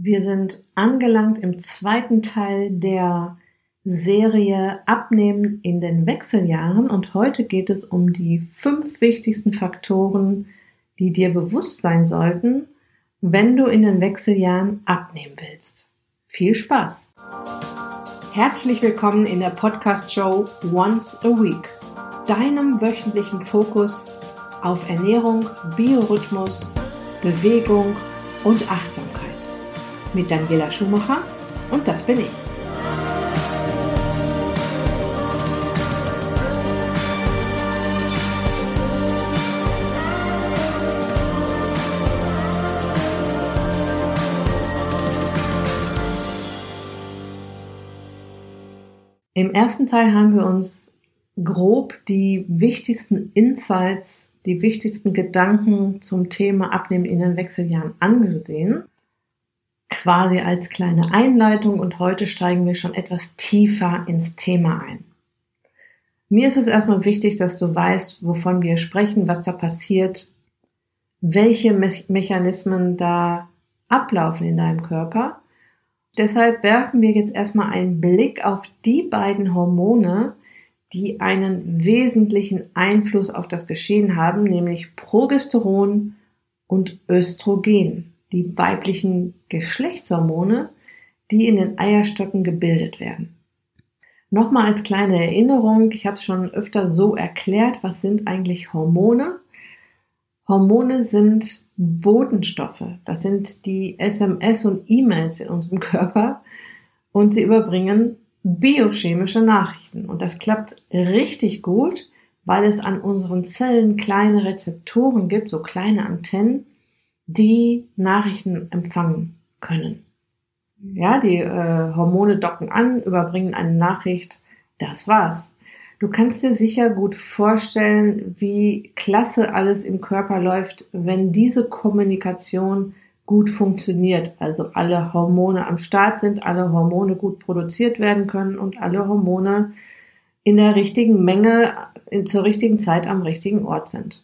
Wir sind angelangt im zweiten Teil der Serie Abnehmen in den Wechseljahren und heute geht es um die fünf wichtigsten Faktoren, die dir bewusst sein sollten, wenn du in den Wechseljahren abnehmen willst. Viel Spaß! Herzlich willkommen in der Podcast-Show Once a Week, deinem wöchentlichen Fokus auf Ernährung, Biorhythmus, Bewegung und Achtsamkeit. Mit Daniela Schumacher und das bin ich. Im ersten Teil haben wir uns grob die wichtigsten Insights, die wichtigsten Gedanken zum Thema Abnehmen in den Wechseljahren angesehen, quasi als kleine Einleitung und heute steigen wir schon etwas tiefer ins Thema ein. Mir ist es erstmal wichtig, dass du weißt, wovon wir sprechen, was da passiert, welche Me Mechanismen da ablaufen in deinem Körper Deshalb werfen wir jetzt erstmal einen Blick auf die beiden Hormone, die einen wesentlichen Einfluss auf das Geschehen haben, nämlich Progesteron und Östrogen, die weiblichen Geschlechtshormone, die in den Eierstöcken gebildet werden. Nochmal als kleine Erinnerung, ich habe es schon öfter so erklärt, was sind eigentlich Hormone? Hormone sind Botenstoffe. Das sind die SMS und E-Mails in unserem Körper und sie überbringen biochemische Nachrichten. Und das klappt richtig gut, weil es an unseren Zellen kleine Rezeptoren gibt, so kleine Antennen, die Nachrichten empfangen können. Ja, die äh, Hormone docken an, überbringen eine Nachricht, das war's. Du kannst dir sicher gut vorstellen, wie klasse alles im Körper läuft, wenn diese Kommunikation gut funktioniert. Also alle Hormone am Start sind, alle Hormone gut produziert werden können und alle Hormone in der richtigen Menge zur richtigen Zeit am richtigen Ort sind.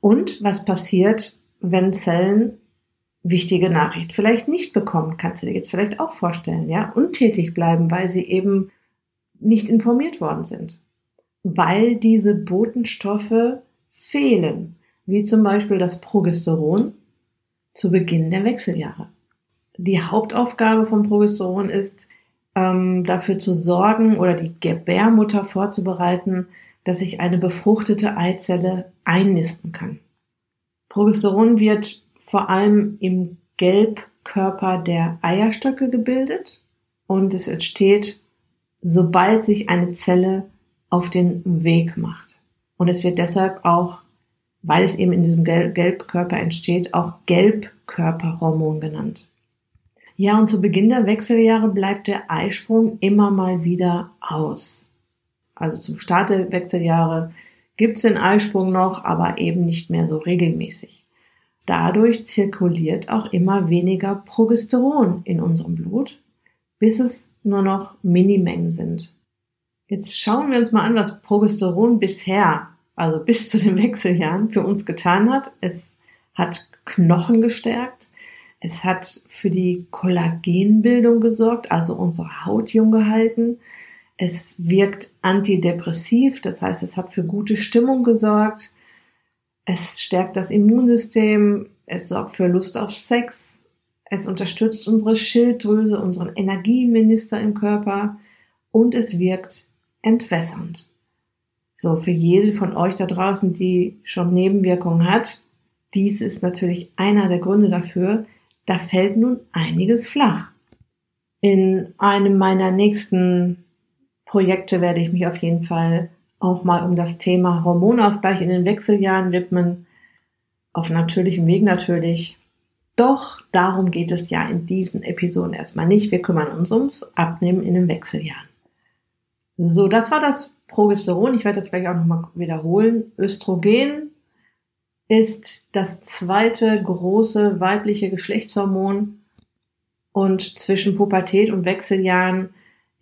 Und was passiert, wenn Zellen wichtige Nachricht vielleicht nicht bekommen? Kannst du dir jetzt vielleicht auch vorstellen, ja? Untätig bleiben, weil sie eben nicht informiert worden sind weil diese Botenstoffe fehlen, wie zum Beispiel das Progesteron zu Beginn der Wechseljahre. Die Hauptaufgabe von Progesteron ist, ähm, dafür zu sorgen oder die Gebärmutter vorzubereiten, dass sich eine befruchtete Eizelle einnisten kann. Progesteron wird vor allem im Gelbkörper der Eierstöcke gebildet und es entsteht, sobald sich eine Zelle auf den Weg macht. Und es wird deshalb auch, weil es eben in diesem Gelbkörper entsteht, auch Gelbkörperhormon genannt. Ja, und zu Beginn der Wechseljahre bleibt der Eisprung immer mal wieder aus. Also zum Start der Wechseljahre gibt es den Eisprung noch, aber eben nicht mehr so regelmäßig. Dadurch zirkuliert auch immer weniger Progesteron in unserem Blut, bis es nur noch Minimengen sind. Jetzt schauen wir uns mal an, was Progesteron bisher, also bis zu den Wechseljahren, für uns getan hat. Es hat Knochen gestärkt. Es hat für die Kollagenbildung gesorgt, also unsere Haut jung gehalten. Es wirkt antidepressiv, das heißt, es hat für gute Stimmung gesorgt. Es stärkt das Immunsystem. Es sorgt für Lust auf Sex. Es unterstützt unsere Schilddrüse, unseren Energieminister im Körper. Und es wirkt entwässernd. So, für jede von euch da draußen, die schon Nebenwirkungen hat, dies ist natürlich einer der Gründe dafür, da fällt nun einiges flach. In einem meiner nächsten Projekte werde ich mich auf jeden Fall auch mal um das Thema Hormonausgleich in den Wechseljahren widmen. Auf natürlichem Weg natürlich. Doch darum geht es ja in diesen Episoden erstmal nicht. Wir kümmern uns ums Abnehmen in den Wechseljahren. So, das war das Progesteron. Ich werde das gleich auch nochmal wiederholen. Östrogen ist das zweite große weibliche Geschlechtshormon und zwischen Pubertät und Wechseljahren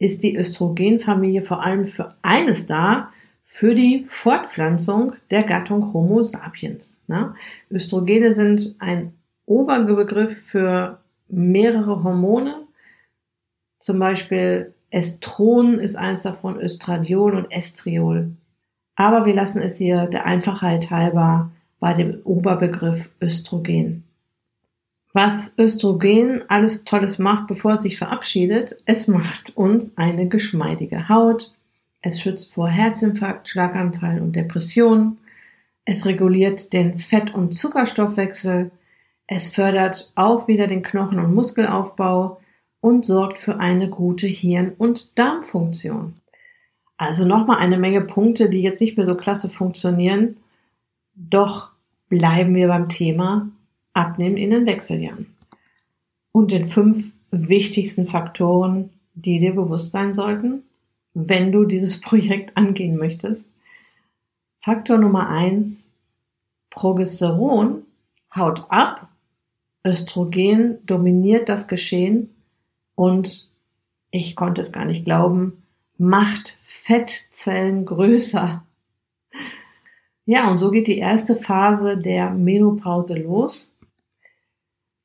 ist die Östrogenfamilie vor allem für eines da, für die Fortpflanzung der Gattung Homo sapiens. Ne? Östrogene sind ein Oberbegriff für mehrere Hormone. Zum Beispiel Estron ist eins davon, Östradiol und Estriol. Aber wir lassen es hier der Einfachheit halber bei dem Oberbegriff Östrogen. Was Östrogen alles Tolles macht, bevor es sich verabschiedet, es macht uns eine geschmeidige Haut, es schützt vor Herzinfarkt, Schlaganfall und Depression, es reguliert den Fett- und Zuckerstoffwechsel, es fördert auch wieder den Knochen- und Muskelaufbau und sorgt für eine gute Hirn- und Darmfunktion. Also nochmal eine Menge Punkte, die jetzt nicht mehr so klasse funktionieren. Doch bleiben wir beim Thema Abnehmen in den Wechseljahren. Und den fünf wichtigsten Faktoren, die dir bewusst sein sollten, wenn du dieses Projekt angehen möchtest. Faktor Nummer eins, Progesteron haut ab, Östrogen dominiert das Geschehen und ich konnte es gar nicht glauben, macht Fettzellen größer. Ja, und so geht die erste Phase der Menopause los.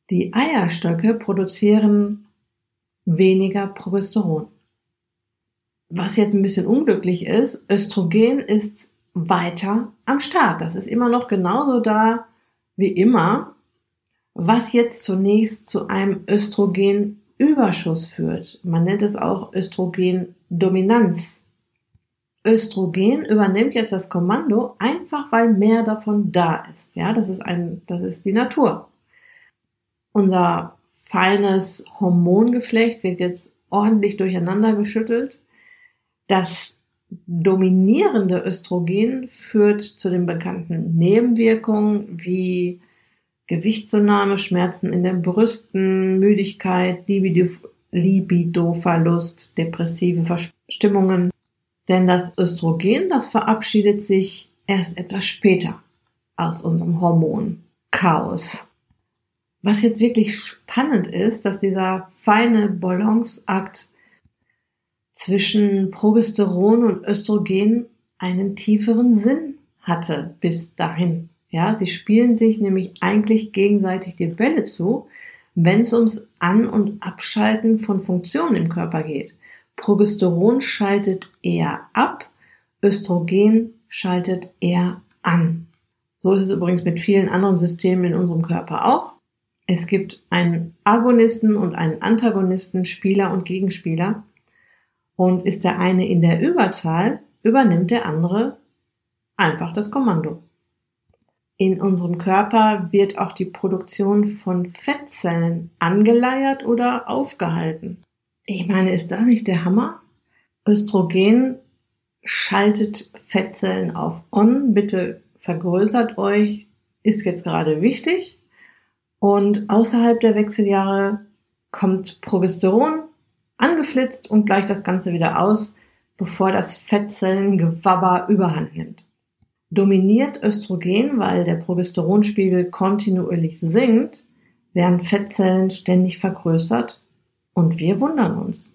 Die Eierstöcke produzieren weniger Progesteron. Was jetzt ein bisschen unglücklich ist, Östrogen ist weiter am Start. Das ist immer noch genauso da wie immer, was jetzt zunächst zu einem Östrogenüberschuss führt. Man nennt es auch Östrogendominanz. Östrogen übernimmt jetzt das Kommando einfach, weil mehr davon da ist. Ja, das ist ein, das ist die Natur. Unser feines Hormongeflecht wird jetzt ordentlich durcheinander geschüttelt. Das dominierende Östrogen führt zu den bekannten Nebenwirkungen wie Gewichtszunahme, Schmerzen in den Brüsten, Müdigkeit, Libido, Libidoverlust, depressive Verstimmungen, denn das Östrogen, das verabschiedet sich erst etwas später aus unserem Hormon Chaos. Was jetzt wirklich spannend ist, dass dieser feine Balanceakt zwischen Progesteron und Östrogen einen tieferen Sinn hatte bis dahin. Ja, sie spielen sich nämlich eigentlich gegenseitig die Bälle zu, wenn es ums An- und Abschalten von Funktionen im Körper geht. Progesteron schaltet eher ab, Östrogen schaltet eher an. So ist es übrigens mit vielen anderen Systemen in unserem Körper auch. Es gibt einen Agonisten und einen Antagonisten, Spieler und Gegenspieler. Und ist der eine in der Überzahl, übernimmt der andere einfach das Kommando. In unserem Körper wird auch die Produktion von Fettzellen angeleiert oder aufgehalten. Ich meine, ist das nicht der Hammer? Östrogen schaltet Fettzellen auf On. Bitte vergrößert euch. Ist jetzt gerade wichtig. Und außerhalb der Wechseljahre kommt Progesteron angeflitzt und gleicht das Ganze wieder aus, bevor das Fettzellengewabber überhand nimmt. Dominiert Östrogen, weil der Progesteronspiegel kontinuierlich sinkt, werden Fettzellen ständig vergrößert und wir wundern uns.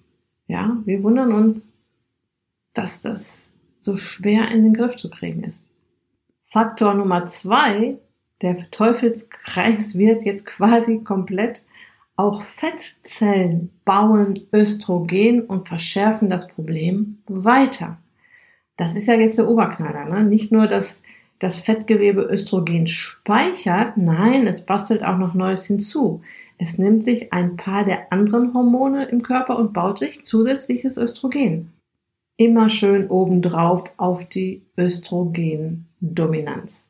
Ja, wir wundern uns, dass das so schwer in den Griff zu kriegen ist. Faktor Nummer zwei, der Teufelskreis wird jetzt quasi komplett. Auch Fettzellen bauen Östrogen und verschärfen das Problem weiter. Das ist ja jetzt der Oberknaller. Ne? Nicht nur, dass das Fettgewebe Östrogen speichert, nein, es bastelt auch noch Neues hinzu. Es nimmt sich ein paar der anderen Hormone im Körper und baut sich zusätzliches Östrogen. Immer schön obendrauf auf die Östrogendominanz.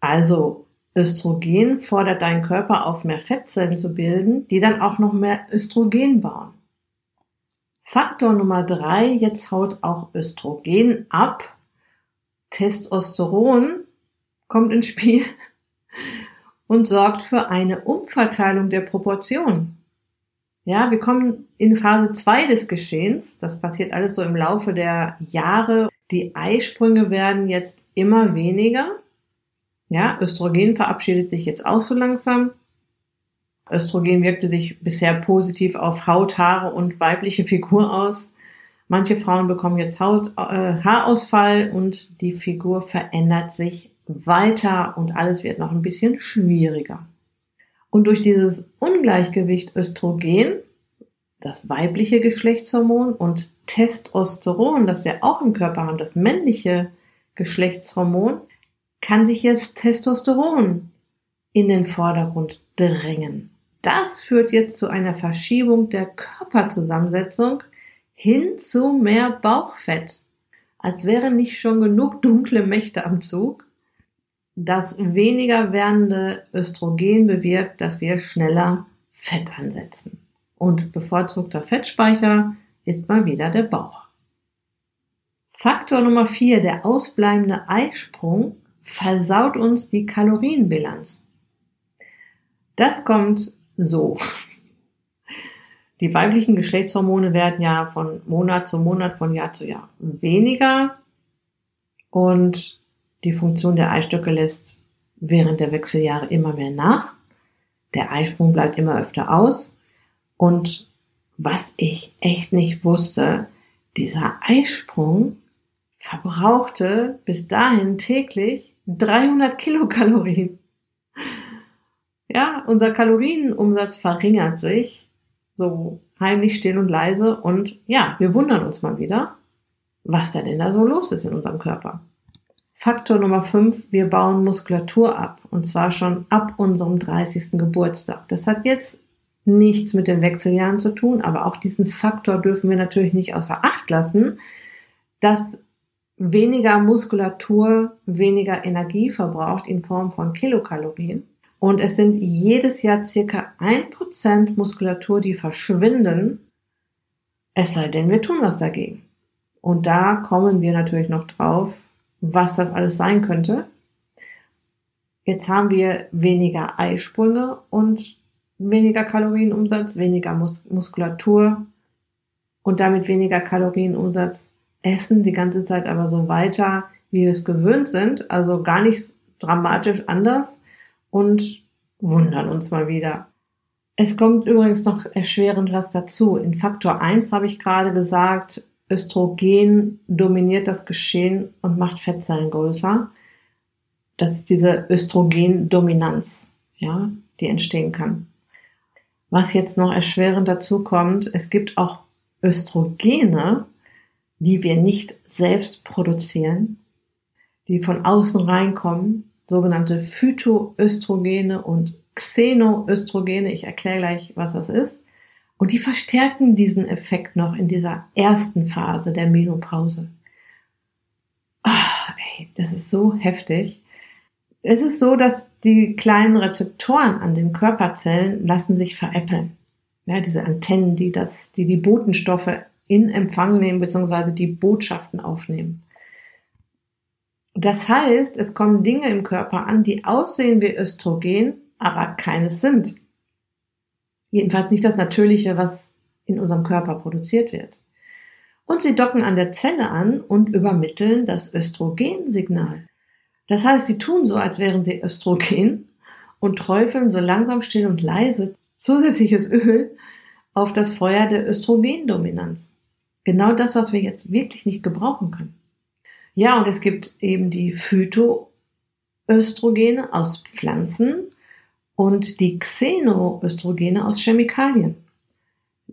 Also Östrogen fordert deinen Körper auf, mehr Fettzellen zu bilden, die dann auch noch mehr Östrogen bauen. Faktor Nummer drei, jetzt haut auch Östrogen ab. Testosteron kommt ins Spiel und sorgt für eine Umverteilung der Proportionen. Ja, wir kommen in Phase 2 des Geschehens. Das passiert alles so im Laufe der Jahre. Die Eisprünge werden jetzt immer weniger. Ja, Östrogen verabschiedet sich jetzt auch so langsam. Östrogen wirkte sich bisher positiv auf Haut, Haare und weibliche Figur aus. Manche Frauen bekommen jetzt Haut, äh, Haarausfall und die Figur verändert sich weiter und alles wird noch ein bisschen schwieriger. Und durch dieses Ungleichgewicht Östrogen, das weibliche Geschlechtshormon und Testosteron, das wir auch im Körper haben, das männliche Geschlechtshormon, kann sich jetzt Testosteron in den Vordergrund drängen. Das führt jetzt zu einer Verschiebung der Körperzusammensetzung hin zu mehr Bauchfett. Als wären nicht schon genug dunkle Mächte am Zug. Das weniger werdende Östrogen bewirkt, dass wir schneller Fett ansetzen. Und bevorzugter Fettspeicher ist mal wieder der Bauch. Faktor Nummer vier, der ausbleibende Eisprung, versaut uns die Kalorienbilanz. Das kommt so. Die weiblichen Geschlechtshormone werden ja von Monat zu Monat, von Jahr zu Jahr weniger und die Funktion der Eistöcke lässt während der Wechseljahre immer mehr nach. Der Eisprung bleibt immer öfter aus und was ich echt nicht wusste, dieser Eisprung verbrauchte bis dahin täglich 300 Kilokalorien. Ja, unser Kalorienumsatz verringert sich, so heimlich still und leise und ja, wir wundern uns mal wieder, was denn da so los ist in unserem Körper. Faktor Nummer 5, wir bauen Muskulatur ab und zwar schon ab unserem 30. Geburtstag. Das hat jetzt nichts mit den Wechseljahren zu tun, aber auch diesen Faktor dürfen wir natürlich nicht außer Acht lassen, dass weniger Muskulatur weniger Energie verbraucht in Form von Kilokalorien und es sind jedes Jahr circa ein Prozent Muskulatur, die verschwinden, es sei denn, wir tun was dagegen. Und da kommen wir natürlich noch drauf, was das alles sein könnte. Jetzt haben wir weniger Eisprünge und weniger Kalorienumsatz, weniger Mus Muskulatur und damit weniger Kalorienumsatz, essen die ganze Zeit aber so weiter, wie wir es gewöhnt sind, also gar nicht dramatisch anders und wundern uns mal wieder. Es kommt übrigens noch erschwerend was dazu. In Faktor 1 habe ich gerade gesagt, Östrogen dominiert das Geschehen und macht Fettzellen größer. Das ist diese Östrogendominanz, ja, die entstehen kann. Was jetzt noch erschwerend dazu kommt, es gibt auch Östrogene, die wir nicht selbst produzieren, die von außen reinkommen sogenannte Phytoöstrogene und Xenoöstrogene. Ich erkläre gleich, was das ist. Und die verstärken diesen Effekt noch in dieser ersten Phase der Menopause. Ach, ey, das ist so heftig. Es ist so, dass die kleinen Rezeptoren an den Körperzellen lassen sich veräppeln. Ja, diese Antennen, die das, die die Botenstoffe in Empfang nehmen, beziehungsweise die Botschaften aufnehmen. Das heißt, es kommen Dinge im Körper an, die aussehen wie Östrogen, aber keines sind. Jedenfalls nicht das Natürliche, was in unserem Körper produziert wird. Und sie docken an der Zelle an und übermitteln das Östrogensignal. Das heißt, sie tun so, als wären sie Östrogen und träufeln so langsam still und leise zusätzliches Öl auf das Feuer der Östrogendominanz. Genau das, was wir jetzt wirklich nicht gebrauchen können. Ja, und es gibt eben die Phytoöstrogene aus Pflanzen und die Xenoöstrogene aus Chemikalien.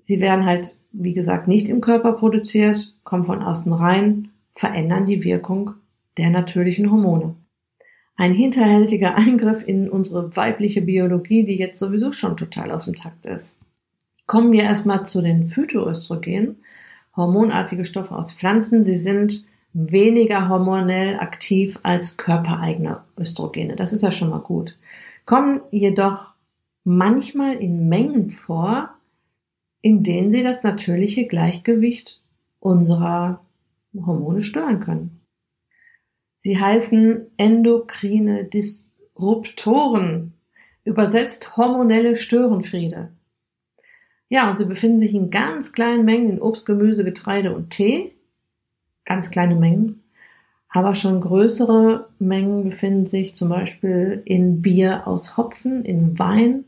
Sie werden halt, wie gesagt, nicht im Körper produziert, kommen von außen rein, verändern die Wirkung der natürlichen Hormone. Ein hinterhältiger Eingriff in unsere weibliche Biologie, die jetzt sowieso schon total aus dem Takt ist. Kommen wir erstmal zu den Phytoöstrogenen, hormonartige Stoffe aus Pflanzen. Sie sind weniger hormonell aktiv als körpereigene Östrogene. Das ist ja schon mal gut. Kommen jedoch manchmal in Mengen vor, in denen sie das natürliche Gleichgewicht unserer Hormone stören können. Sie heißen endokrine Disruptoren, übersetzt hormonelle Störenfriede. Ja, und sie befinden sich in ganz kleinen Mengen in Obst, Gemüse, Getreide und Tee ganz kleine Mengen. Aber schon größere Mengen befinden sich zum Beispiel in Bier aus Hopfen, in Wein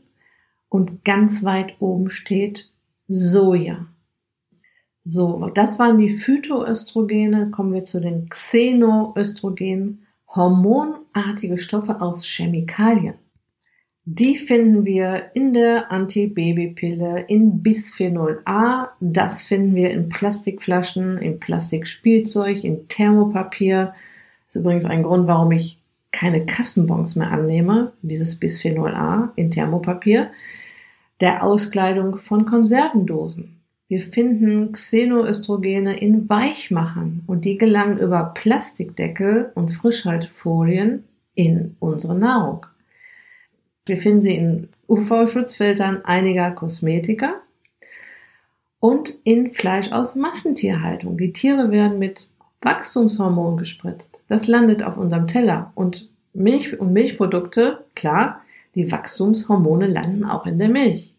und ganz weit oben steht Soja. So, das waren die Phytoöstrogene. Kommen wir zu den Xenoöstrogenen, hormonartige Stoffe aus Chemikalien. Die finden wir in der Antibabypille, in Bisphenol A. Das finden wir in Plastikflaschen, in Plastikspielzeug, in Thermopapier. Das ist übrigens ein Grund, warum ich keine Kassenbons mehr annehme, dieses Bisphenol A in Thermopapier. Der Auskleidung von Konservendosen. Wir finden Xenoöstrogene in Weichmachern und die gelangen über Plastikdeckel und Frischhaltefolien in unsere Nahrung. Wir finden sie in UV-Schutzfiltern einiger Kosmetika und in Fleisch aus Massentierhaltung. Die Tiere werden mit Wachstumshormon gespritzt. Das landet auf unserem Teller und Milch und Milchprodukte, klar, die Wachstumshormone landen auch in der Milch.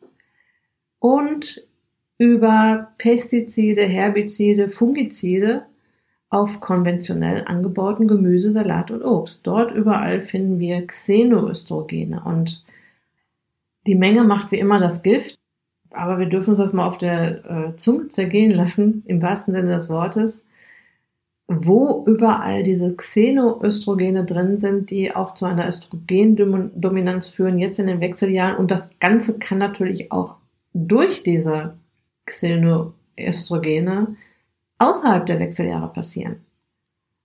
Und über Pestizide, Herbizide, Fungizide auf konventionell angebauten Gemüse, Salat und Obst. Dort überall finden wir Xenoöstrogene und die Menge macht wie immer das Gift, aber wir dürfen uns das mal auf der äh, Zunge zergehen lassen, im wahrsten Sinne des Wortes, wo überall diese Xenoöstrogene drin sind, die auch zu einer Östrogendominanz führen, jetzt in den Wechseljahren. Und das Ganze kann natürlich auch durch diese Xenoöstrogene außerhalb der Wechseljahre passieren.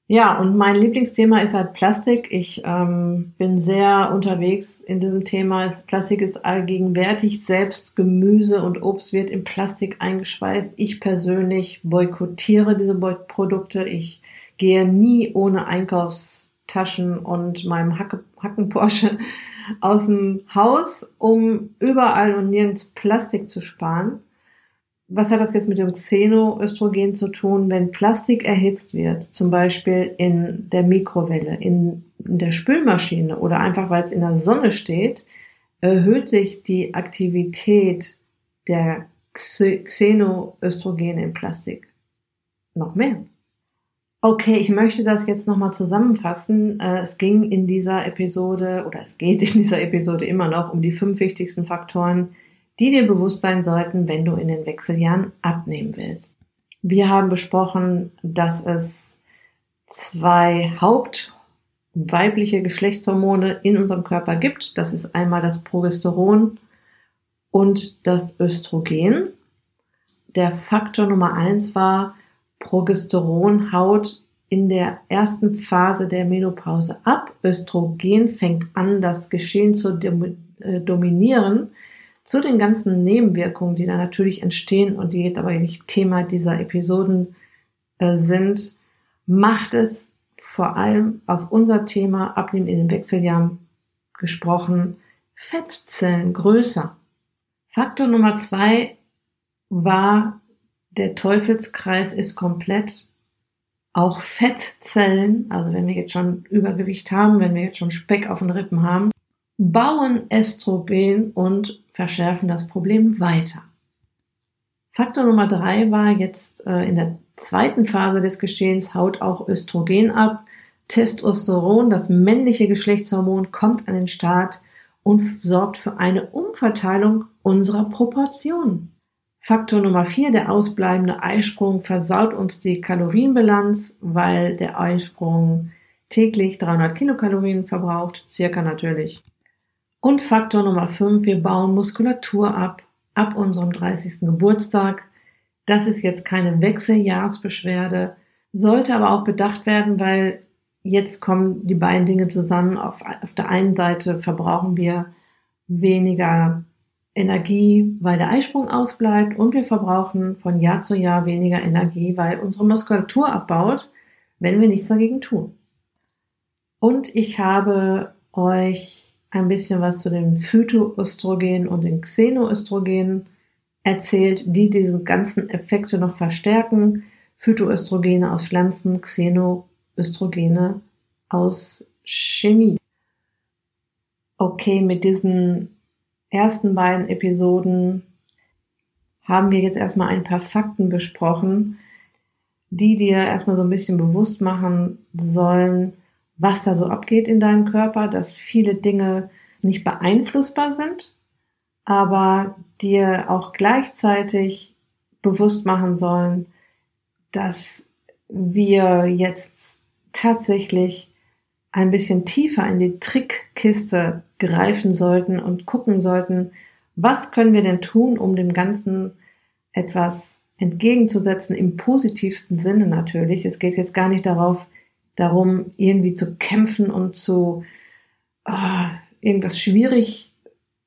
Ja, und mein Lieblingsthema ist halt Plastik. Ich ähm, bin sehr unterwegs in diesem Thema. Plastik ist allgegenwärtig. Selbst Gemüse und Obst wird in Plastik eingeschweißt. Ich persönlich boykottiere diese Produkte. Ich gehe nie ohne Einkaufstaschen und meinem Hacke, Hacken Porsche aus dem Haus, um überall und nirgends Plastik zu sparen was hat das jetzt mit dem Xenoöstrogen zu tun, wenn Plastik erhitzt wird, zum Beispiel in der Mikrowelle, in, in der Spülmaschine oder einfach weil es in der Sonne steht, erhöht sich die Aktivität der Xenoöstrogene in Plastik noch mehr. Okay, ich möchte das jetzt nochmal zusammenfassen. Äh, es ging in dieser Episode oder es geht in dieser Episode immer noch um die fünf wichtigsten Faktoren, die dir bewusst sein sollten, wenn du in den Wechseljahren abnehmen willst. Wir haben besprochen, dass es zwei hauptweibliche Geschlechtshormone in unserem Körper gibt. Das ist einmal das Progesteron und das Östrogen. Der Faktor Nummer eins war, Progesteron haut in der ersten Phase der Menopause ab. Östrogen fängt an, das Geschehen zu äh, dominieren zu den ganzen Nebenwirkungen, die da natürlich entstehen und die jetzt aber nicht Thema dieser Episoden äh, sind, macht es vor allem auf unser Thema Abnehmen in den Wechseljahren gesprochen, Fettzellen größer. Faktor Nummer zwei war, der Teufelskreis ist komplett. Auch Fettzellen, also wenn wir jetzt schon Übergewicht haben, wenn wir jetzt schon Speck auf den Rippen haben, bauen Östrogen und verschärfen das Problem weiter. Faktor Nummer drei war jetzt äh, in der zweiten Phase des Geschehens haut auch Östrogen ab. Testosteron, das männliche Geschlechtshormon, kommt an den Start und sorgt für eine Umverteilung unserer Proportionen. Faktor Nummer vier, der ausbleibende Eisprung versaut uns die Kalorienbilanz, weil der Eisprung täglich 300 Kilokalorien verbraucht, circa natürlich. Und Faktor Nummer 5, wir bauen Muskulatur ab, ab unserem 30. Geburtstag. Das ist jetzt keine Wechseljahrsbeschwerde, sollte aber auch bedacht werden, weil jetzt kommen die beiden Dinge zusammen. Auf, auf der einen Seite verbrauchen wir weniger Energie, weil der Eisprung ausbleibt und wir verbrauchen von Jahr zu Jahr weniger Energie, weil unsere Muskulatur abbaut, wenn wir nichts dagegen tun. Und ich habe euch ein bisschen was zu den Phytoöstrogen und den Xenoöstrogenen erzählt, die diese ganzen Effekte noch verstärken. Phytoöstrogene aus Pflanzen, Xenoöstrogene aus Chemie. Okay, mit diesen ersten beiden Episoden haben wir jetzt erstmal ein paar Fakten besprochen, die dir erstmal so ein bisschen bewusst machen sollen, was da so abgeht in deinem Körper, dass viele Dinge nicht beeinflussbar sind, aber dir auch gleichzeitig bewusst machen sollen, dass wir jetzt tatsächlich ein bisschen tiefer in die Trickkiste greifen sollten und gucken sollten, was können wir denn tun, um dem Ganzen etwas entgegenzusetzen, im positivsten Sinne natürlich. Es geht jetzt gar nicht darauf, darum, irgendwie zu kämpfen und zu oh, irgendwas schwierig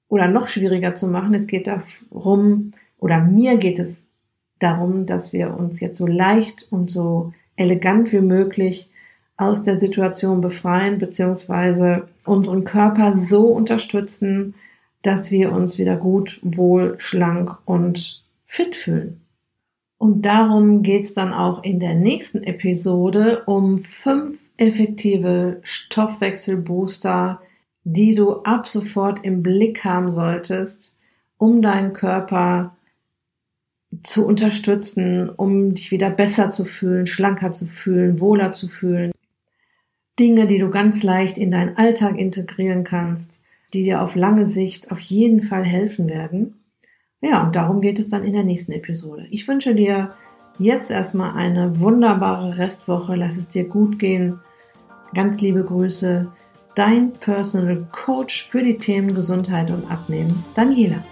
oder noch schwieriger zu machen. Es geht darum, oder mir geht es darum, dass wir uns jetzt so leicht und so elegant wie möglich aus der Situation befreien, beziehungsweise unseren Körper so unterstützen, dass wir uns wieder gut, wohl, schlank und fit fühlen. Und darum geht's dann auch in der nächsten Episode um fünf effektive Stoffwechselbooster, die du ab sofort im Blick haben solltest, um deinen Körper zu unterstützen, um dich wieder besser zu fühlen, schlanker zu fühlen, wohler zu fühlen. Dinge, die du ganz leicht in deinen Alltag integrieren kannst, die dir auf lange Sicht auf jeden Fall helfen werden. Ja, und darum geht es dann in der nächsten Episode. Ich wünsche dir jetzt erstmal eine wunderbare Restwoche. Lass es dir gut gehen. Ganz liebe Grüße. Dein Personal Coach für die Themen Gesundheit und Abnehmen, Daniela.